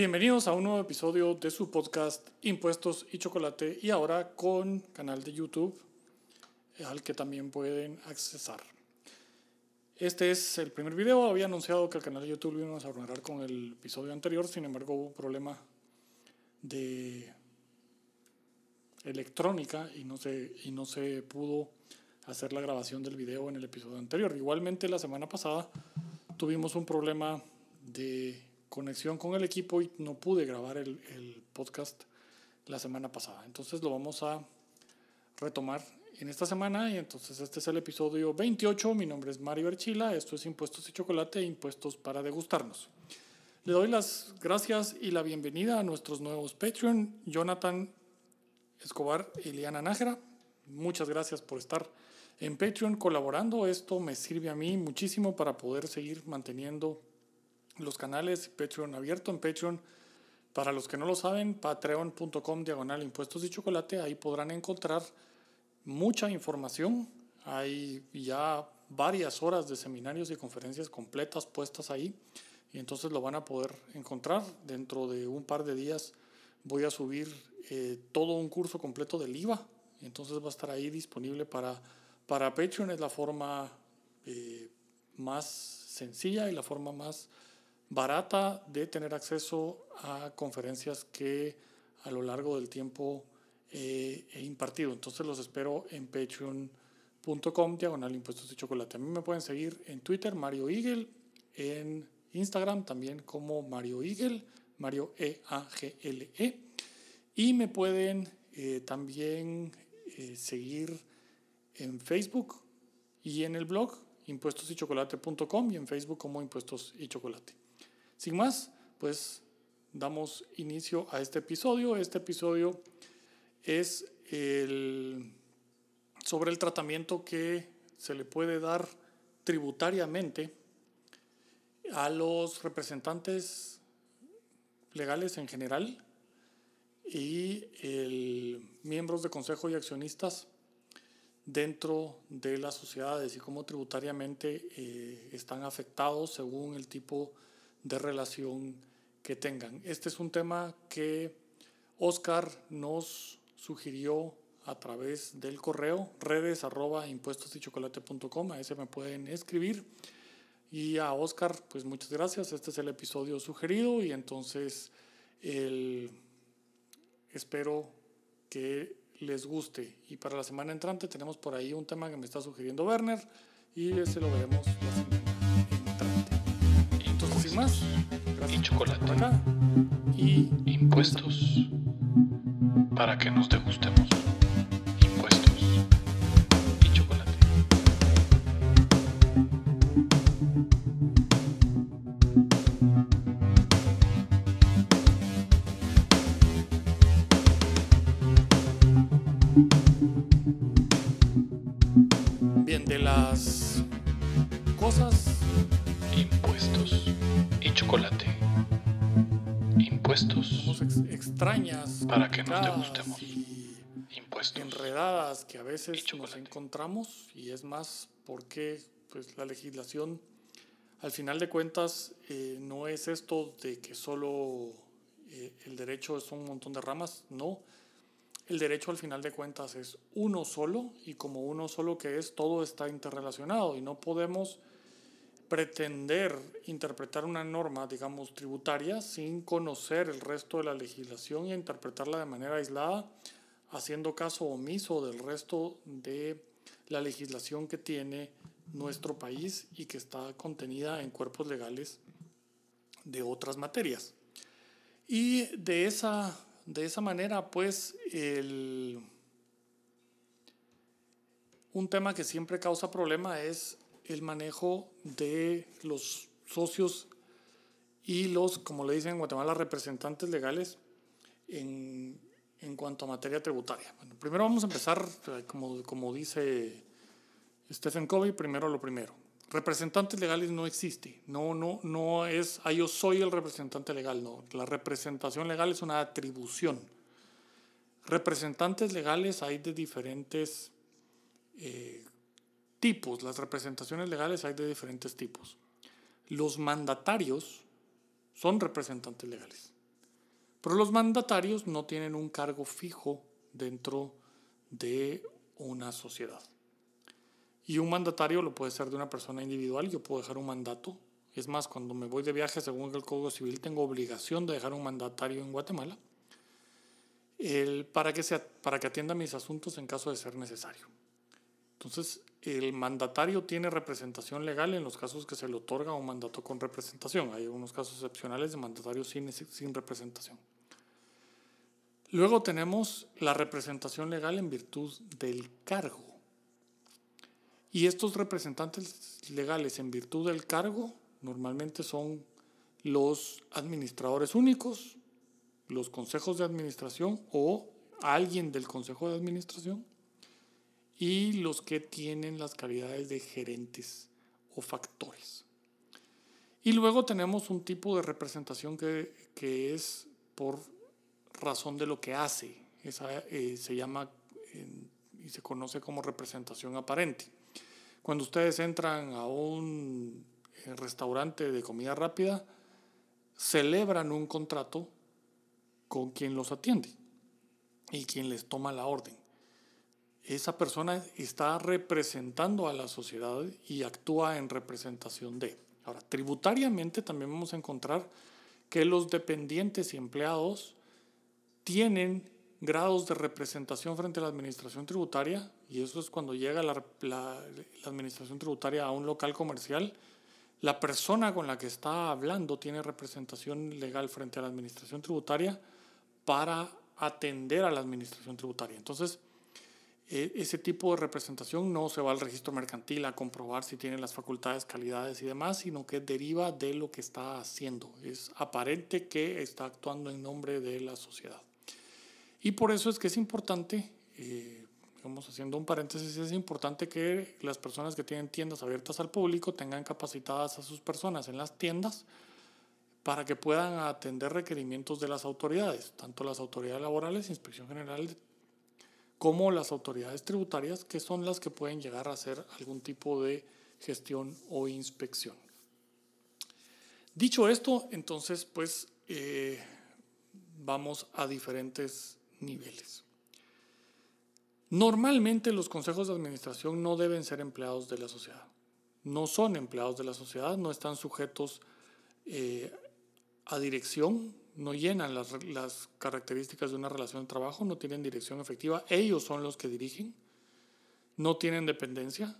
Bienvenidos a un nuevo episodio de su podcast Impuestos y Chocolate y ahora con canal de YouTube al que también pueden accesar. Este es el primer video, había anunciado que el canal de YouTube lo íbamos a arreglar con el episodio anterior, sin embargo hubo un problema de electrónica y no se, y no se pudo hacer la grabación del video en el episodio anterior. Igualmente la semana pasada tuvimos un problema de conexión con el equipo y no pude grabar el, el, podcast la semana pasada. Entonces lo vamos a retomar en esta semana y entonces este es el episodio 28. Mi nombre es Mario Archila, esto es Impuestos y Chocolate, Impuestos para degustarnos. Le doy las gracias y la bienvenida a nuestros nuevos Patreon, Jonathan Escobar y Liana Nájera. Muchas gracias por estar en Patreon colaborando. Esto me sirve a mí muchísimo para poder seguir manteniendo los canales Patreon abierto en Patreon. Para los que no lo saben, patreon.com diagonal impuestos y chocolate, ahí podrán encontrar mucha información. Hay ya varias horas de seminarios y conferencias completas puestas ahí y entonces lo van a poder encontrar. Dentro de un par de días voy a subir eh, todo un curso completo del IVA, entonces va a estar ahí disponible para, para Patreon. Es la forma eh, más sencilla y la forma más barata de tener acceso a conferencias que a lo largo del tiempo eh, he impartido. Entonces los espero en patreon.com diagonal impuestos y chocolate. A mí me pueden seguir en Twitter, Mario Eagle, en Instagram también como Mario Eagle, Mario E-A-G-L-E. -E. Y me pueden eh, también eh, seguir en Facebook y en el blog impuestosychocolate.com y en Facebook como Impuestos y Chocolate. Sin más, pues damos inicio a este episodio. Este episodio es sobre el tratamiento que se le puede dar tributariamente a los representantes legales en general y el, miembros de consejo y accionistas dentro de las sociedades y cómo tributariamente eh, están afectados según el tipo de de relación que tengan. Este es un tema que Oscar nos sugirió a través del correo redes arroba impuestos y chocolate.com, a ese me pueden escribir. Y a Oscar, pues muchas gracias, este es el episodio sugerido y entonces el, espero que les guste. Y para la semana entrante tenemos por ahí un tema que me está sugiriendo Werner y ese lo veremos la semana más. Y chocolate. Y impuestos para que nos degustemos. Chocolate. Impuestos ex extrañas para que nos degustemos. Impuestos enredadas que a veces nos encontramos y es más porque pues la legislación al final de cuentas eh, no es esto de que solo eh, el derecho es un montón de ramas, no. El derecho al final de cuentas es uno solo y como uno solo que es, todo está interrelacionado y no podemos pretender interpretar una norma, digamos, tributaria sin conocer el resto de la legislación y interpretarla de manera aislada, haciendo caso omiso del resto de la legislación que tiene nuestro país y que está contenida en cuerpos legales de otras materias. Y de esa, de esa manera, pues, el, un tema que siempre causa problema es el manejo de los socios y los, como le dicen en Guatemala, representantes legales en, en cuanto a materia tributaria. Primero vamos a empezar, como, como dice Stephen Covey, primero lo primero. Representantes legales no existe, no, no, no es, ah, yo soy el representante legal, no. La representación legal es una atribución. Representantes legales hay de diferentes eh, tipos, las representaciones legales hay de diferentes tipos. Los mandatarios son representantes legales. Pero los mandatarios no tienen un cargo fijo dentro de una sociedad. Y un mandatario lo puede ser de una persona individual, yo puedo dejar un mandato. Es más, cuando me voy de viaje, según el Código Civil, tengo obligación de dejar un mandatario en Guatemala el, para, que sea, para que atienda mis asuntos en caso de ser necesario. Entonces, el mandatario tiene representación legal en los casos que se le otorga un mandato con representación. Hay algunos casos excepcionales de mandatarios sin, sin representación. Luego tenemos la representación legal en virtud del cargo. Y estos representantes legales en virtud del cargo normalmente son los administradores únicos, los consejos de administración o alguien del consejo de administración y los que tienen las calidades de gerentes o factores. Y luego tenemos un tipo de representación que, que es por razón de lo que hace. Esa eh, se llama y se conoce como representación aparente. Cuando ustedes entran a un eh, restaurante de comida rápida, celebran un contrato con quien los atiende y quien les toma la orden. Esa persona está representando a la sociedad y actúa en representación de. Ahora, tributariamente también vamos a encontrar que los dependientes y empleados tienen grados de representación frente a la administración tributaria, y eso es cuando llega la, la, administración tributaria a un local comercial, la persona con la que está hablando tiene representación legal frente a la administración tributaria, para atender a la administración tributaria. Entonces, ese tipo de representación no se va al registro mercantil a comprobar si tiene las facultades, calidades y demás, sino que deriva de lo que está haciendo. Es aparente que está actuando en nombre de la sociedad. Y por eso es que es importante, eh, haciendo un paréntesis, es importante que las personas que tienen tiendas abiertas al público tengan capacitadas a sus personas en las tiendas para que puedan atender requerimientos de las autoridades, tanto las autoridades laborales, Inspección General, como las autoridades tributarias, que son las que pueden llegar a hacer algún tipo de gestión o inspección. Dicho esto, entonces, pues eh, vamos a diferentes niveles. Normalmente los consejos de administración no deben ser empleados de la sociedad. No son empleados de la sociedad, no están sujetos eh, a dirección, no llenan las, las, características de una relación de trabajo, no tienen dirección efectiva, ellos son los que dirigen, no tienen dependencia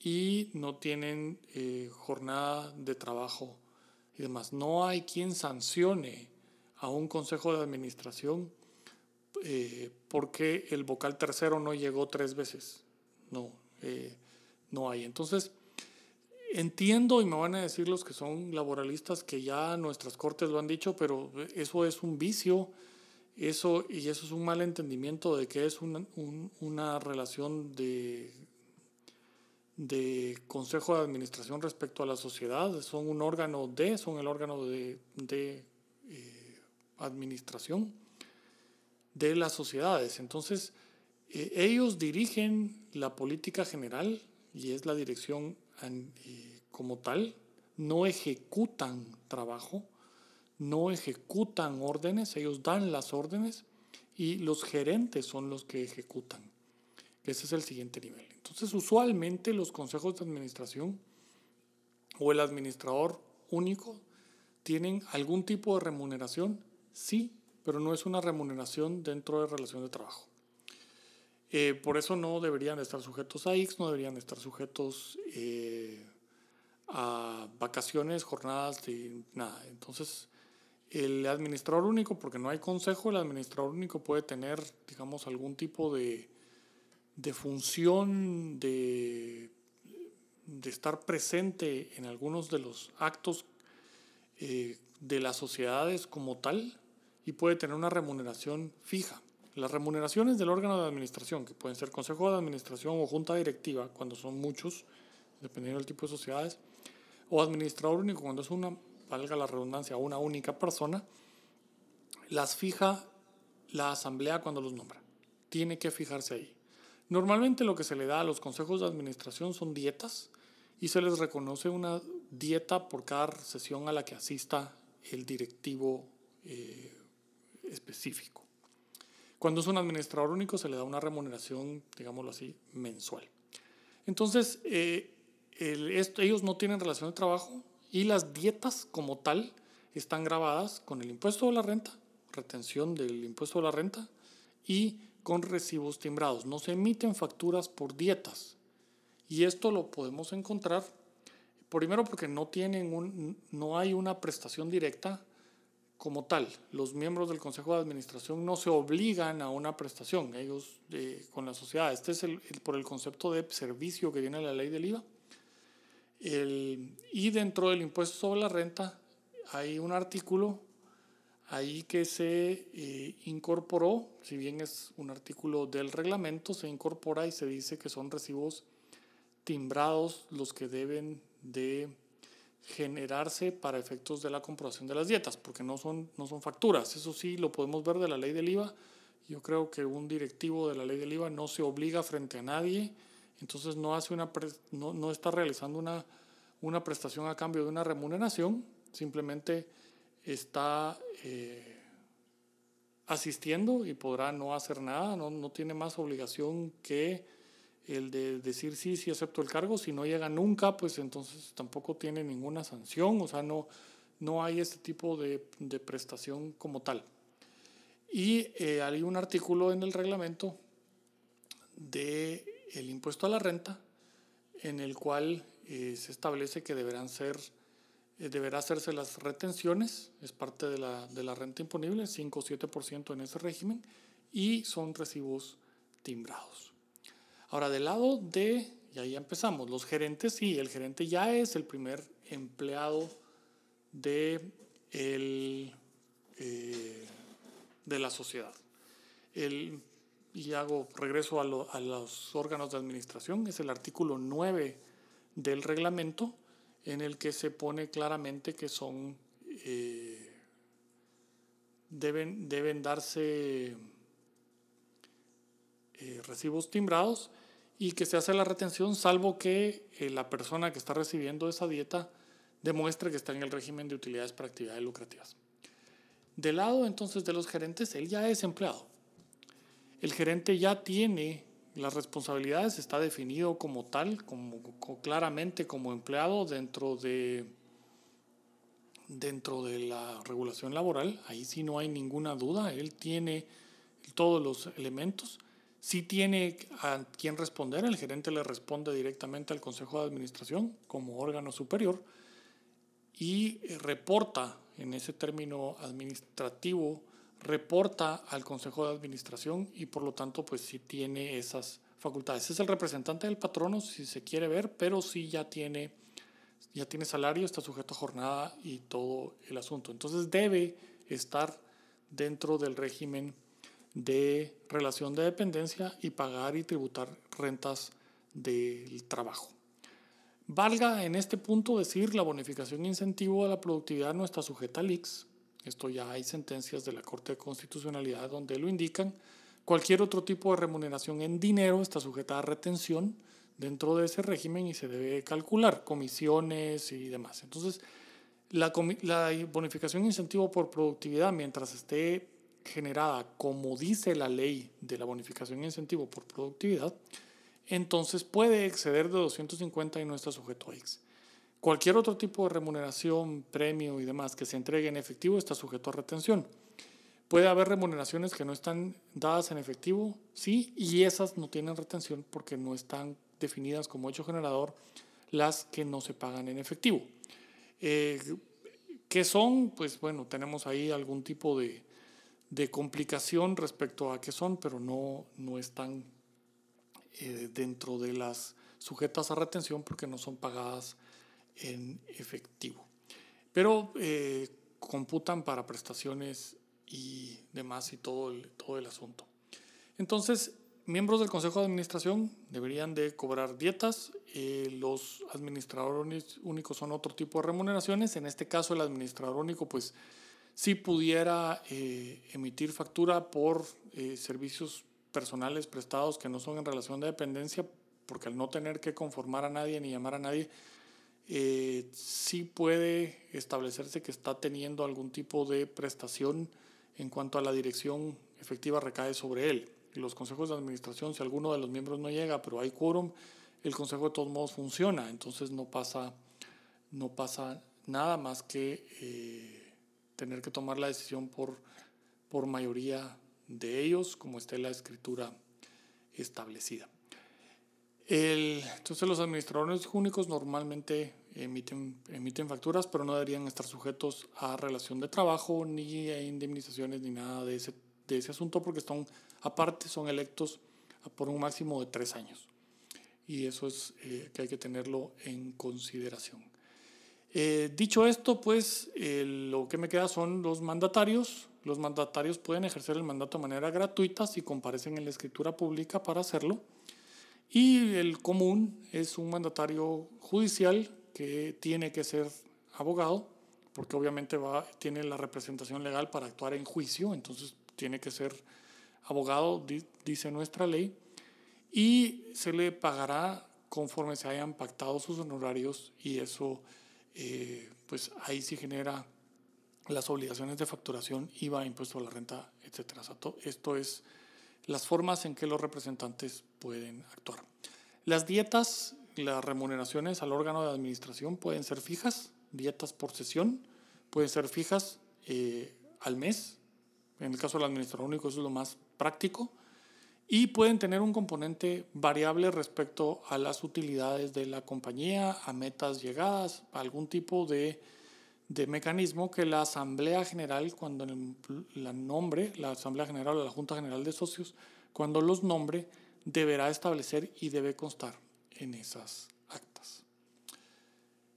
y no tienen eh, jornada de trabajo y demás. No hay quien sancione a un consejo de administración eh, porque el vocal tercero no llegó tres veces. No, eh, no hay. Entonces, Entiendo y me van a decir los que son laboralistas que ya nuestras cortes lo han dicho, pero eso es un vicio, eso y eso es un mal entendimiento de que es una, una relación de, de consejo de administración respecto a la sociedad. Son un órgano de, son el órgano de, de eh, administración de las sociedades. Entonces, eh, ellos dirigen la política general y es la dirección como tal, no ejecutan trabajo, no ejecutan órdenes, ellos dan las órdenes y los gerentes son los que ejecutan. Ese es el siguiente nivel. Entonces, usualmente los consejos de administración o el administrador único tienen algún tipo de remuneración, sí, pero no es una remuneración dentro de relación de trabajo. Eh, por eso no deberían estar sujetos a X, no deberían estar sujetos eh, a vacaciones, jornadas, de nada. Entonces, el administrador único, porque no hay consejo, el administrador único puede tener, digamos, algún tipo de, de función de, de, estar presente en algunos de los actos eh, de las sociedades como tal y puede tener una remuneración fija. Las remuneraciones del órgano de administración, que pueden ser consejo de administración o junta directiva, cuando son muchos, dependiendo del tipo de sociedades, o administrador único, cuando es una, valga la redundancia, una única persona, las fija la asamblea cuando los nombra. Tiene que fijarse ahí. Normalmente lo que se le da a los consejos de administración son dietas y se les reconoce una dieta por cada sesión a la que asista el directivo eh, específico. Cuando es un administrador único se le da una remuneración, digámoslo así, mensual. Entonces, eh, ellos no tienen relación de trabajo y las dietas como tal están grabadas con el impuesto de la renta, retención del impuesto de la renta y con recibos timbrados. No se emiten facturas por dietas. Y esto lo podemos encontrar, primero porque no, tienen un, no hay una prestación directa como tal. Los miembros del Consejo de Administración no se obligan a una prestación, ellos eh, con la sociedad. Este es el, por el concepto de servicio que tiene la ley del IVA. El, y dentro del impuesto sobre la renta hay un artículo ahí que se eh, incorporó, si bien es un artículo del reglamento, se incorpora y se dice que son recibos timbrados los que deben de generarse para efectos de la comprobación de las dietas, porque no son, no son facturas. Eso sí lo podemos ver de la ley del IVA. Yo creo que un directivo de la ley del IVA no se obliga frente a nadie, entonces no, hace una no, no está realizando una, una prestación a cambio de una remuneración, simplemente está eh, asistiendo y podrá no hacer nada, no, no, tiene más obligación que el de decir sí, sí acepto el cargo, si no llega nunca, pues entonces tampoco tiene ninguna sanción, o sea, no, no hay este tipo de, de prestación como tal. Y eh, hay un artículo en el reglamento del el impuesto a la renta en el cual eh, se establece que deberán ser eh, deberá hacerse las retenciones, es parte de la, de la renta imponible, 5 o 7% en ese régimen, y son recibos timbrados. Ahora, del lado de, y ahí empezamos, los gerentes, sí, el gerente ya es el primer empleado de, el, eh, de la sociedad. El, y hago regreso a, a los órganos de administración, es el artículo 9 del reglamento, en el que se pone claramente que son eh, deben, deben darse eh, recibos timbrados y que se hace la retención salvo que eh, la persona que está recibiendo esa dieta demuestre que está en el régimen de utilidades para actividades lucrativas. Del lado entonces de los gerentes, él ya es empleado. El gerente ya tiene las responsabilidades está definido como tal, como, claramente como empleado dentro de, dentro de la regulación laboral. Ahí sí no hay ninguna duda. Él tiene todos los elementos. Sí tiene a quien responder. El gerente le responde directamente al Consejo de Administración como órgano superior y reporta en ese término administrativo reporta al Consejo de Administración y por lo tanto pues sí tiene esas facultades. Es el representante del patrono si se quiere ver, pero sí ya tiene, ya tiene salario, está sujeto a jornada y todo el asunto. Entonces debe estar dentro del régimen de relación de dependencia y pagar y tributar rentas del trabajo. Valga en este punto decir la bonificación incentivo a la productividad no está sujeta al IX, esto ya hay sentencias de la Corte de Constitucionalidad donde lo indican. Cualquier otro tipo de remuneración en dinero está sujeta a retención dentro de ese régimen y se debe calcular comisiones y demás. Entonces, la, la bonificación incentivo por productividad, mientras esté generada como dice la ley de la bonificación incentivo por productividad, entonces puede exceder de 250 y no está sujeto a X. Cualquier otro tipo de remuneración, premio y demás que se entregue en efectivo está sujeto a retención. Puede haber remuneraciones que no están dadas en efectivo, sí, y esas no tienen retención porque no están definidas como hecho generador las que no se pagan en efectivo. Eh, ¿Qué son? Pues bueno, tenemos ahí algún tipo de, de complicación respecto a qué son, pero no, no están eh, dentro de las sujetas a retención porque no son pagadas en efectivo. Pero eh, computan para prestaciones y demás y todo el, todo el asunto. Entonces, miembros del Consejo de Administración deberían de cobrar dietas. Eh, los administradores únicos son otro tipo de remuneraciones. En este caso, el administrador único, pues, sí pudiera eh, emitir factura por servicios personales prestados que no son en relación de dependencia, porque al no tener que conformar a nadie ni llamar a nadie, eh, sí puede establecerse que está teniendo algún tipo de prestación en cuanto a la dirección efectiva recae sobre él. Los consejos de administración, si alguno de los miembros no llega, pero hay quórum, el consejo de todos modos funciona, entonces no pasa, no pasa nada más que eh, tener que tomar la decisión por, por mayoría de ellos, como esté la escritura establecida. El, entonces los administradores únicos normalmente emiten, emiten facturas, pero no deberían estar sujetos a relación de trabajo, ni a indemnizaciones, ni nada de ese, de ese asunto, porque están, aparte son electos por un máximo de tres años. Y eso es eh, que hay que tenerlo en consideración. Eh, dicho esto, pues lo que me queda son los mandatarios. Los mandatarios pueden ejercer el mandato de manera gratuita si comparecen en la escritura pública para hacerlo. Y el común es un mandatario judicial que tiene que ser abogado, porque obviamente va, tiene la representación legal para actuar en juicio, entonces tiene que ser abogado, dice nuestra ley, y se le pagará conforme se hayan pactado sus honorarios y eso, eh, pues ahí sí genera las obligaciones de facturación, IVA, impuesto a la renta, etc. esto es las formas en que los representantes pueden actuar. Las dietas las remuneraciones al órgano de administración pueden ser fijas, dietas por sesión, pueden ser fijas eh, al mes, en el caso del administrador único eso es lo más práctico, y pueden tener un componente variable respecto a las utilidades de la compañía, a metas llegadas, a algún tipo de, de mecanismo que la Asamblea General, cuando la nombre, la Asamblea General o la Junta General de Socios, cuando los nombre, deberá establecer y debe constar en esas actas.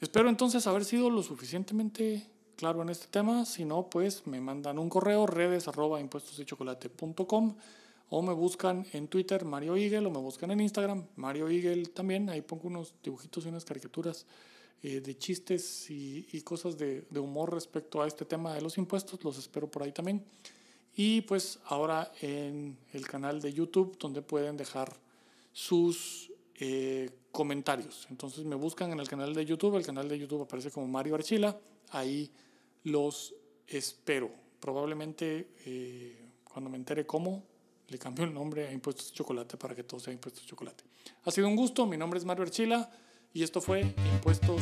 Espero entonces haber sido lo suficientemente claro en este tema. Si no, pues me mandan un correo redes arroba o me buscan en Twitter Mario Eagle o me buscan en Instagram Mario Eagle también. Ahí pongo unos dibujitos y unas caricaturas eh, de chistes y, y cosas de, de, humor respecto a este tema de los impuestos. Los espero por ahí también. Y pues ahora en el canal de YouTube donde pueden dejar sus eh, comentarios. Entonces me buscan en el canal de YouTube, el canal de YouTube aparece como Mario Archila, ahí los espero. Probablemente eh, cuando me entere cómo, le cambio el nombre a Impuestos Chocolate para que todo sea Impuestos Chocolate. Ha sido un gusto, mi nombre es Mario Archila y esto fue Impuestos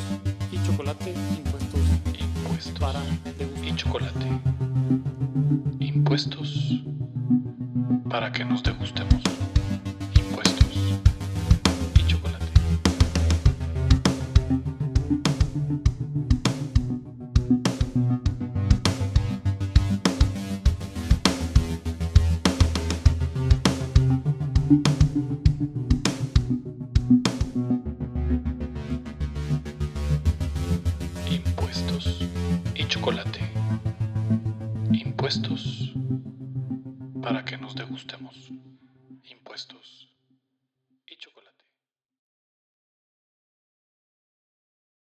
y Chocolate, Impuestos, impuestos para y chocolate. Impuestos para que nos degustemos.